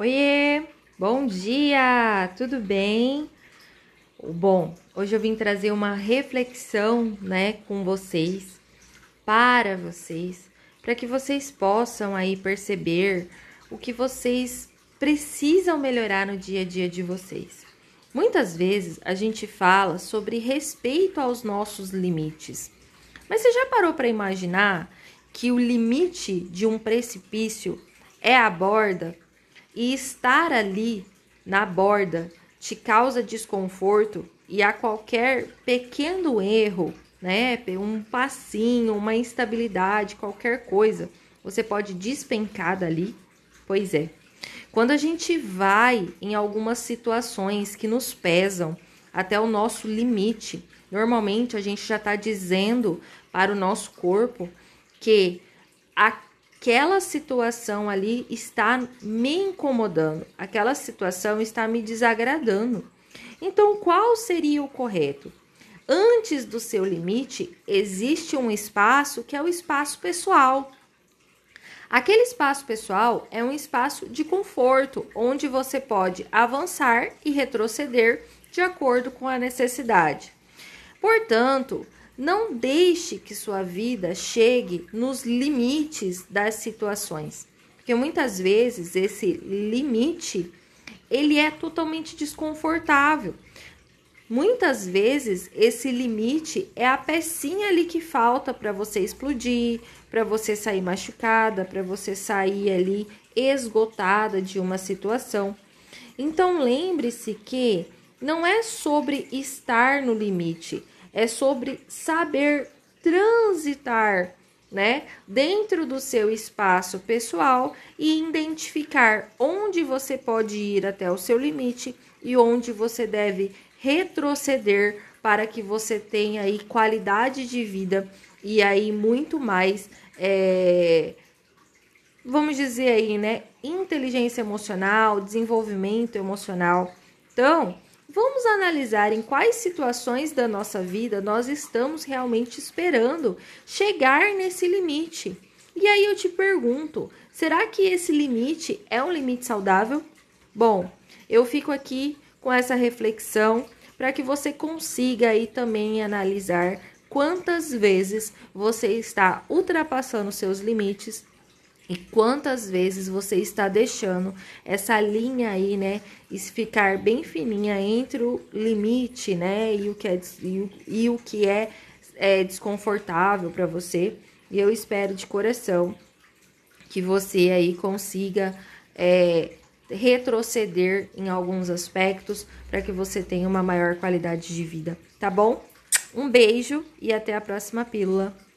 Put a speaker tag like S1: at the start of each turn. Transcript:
S1: Oiê, bom dia, tudo bem? Bom, hoje eu vim trazer uma reflexão, né, com vocês, para vocês, para que vocês possam aí perceber o que vocês precisam melhorar no dia a dia de vocês. Muitas vezes a gente fala sobre respeito aos nossos limites, mas você já parou para imaginar que o limite de um precipício é a borda? E estar ali na borda te causa desconforto e a qualquer pequeno erro, né, um passinho, uma instabilidade, qualquer coisa, você pode despencar dali? Pois é. Quando a gente vai em algumas situações que nos pesam até o nosso limite, normalmente a gente já está dizendo para o nosso corpo que a aquela situação ali está me incomodando, aquela situação está me desagradando. Então, qual seria o correto? Antes do seu limite, existe um espaço que é o espaço pessoal. Aquele espaço pessoal é um espaço de conforto, onde você pode avançar e retroceder de acordo com a necessidade. Portanto, não deixe que sua vida chegue nos limites das situações, porque muitas vezes esse limite ele é totalmente desconfortável. Muitas vezes esse limite é a pecinha ali que falta para você explodir, para você sair machucada, para você sair ali esgotada de uma situação. Então lembre-se que não é sobre estar no limite, é sobre saber transitar, né, dentro do seu espaço pessoal e identificar onde você pode ir até o seu limite e onde você deve retroceder para que você tenha aí qualidade de vida e aí muito mais, é, vamos dizer aí, né, inteligência emocional, desenvolvimento emocional. Então, Vamos analisar em quais situações da nossa vida nós estamos realmente esperando chegar nesse limite. E aí eu te pergunto: será que esse limite é um limite saudável? Bom, eu fico aqui com essa reflexão para que você consiga aí também analisar quantas vezes você está ultrapassando seus limites e quantas vezes você está deixando essa linha aí, né, ficar bem fininha entre o limite, né, e o que é, e o, que é, é desconfortável para você. E eu espero de coração que você aí consiga é, retroceder em alguns aspectos para que você tenha uma maior qualidade de vida, tá bom? Um beijo e até a próxima pílula.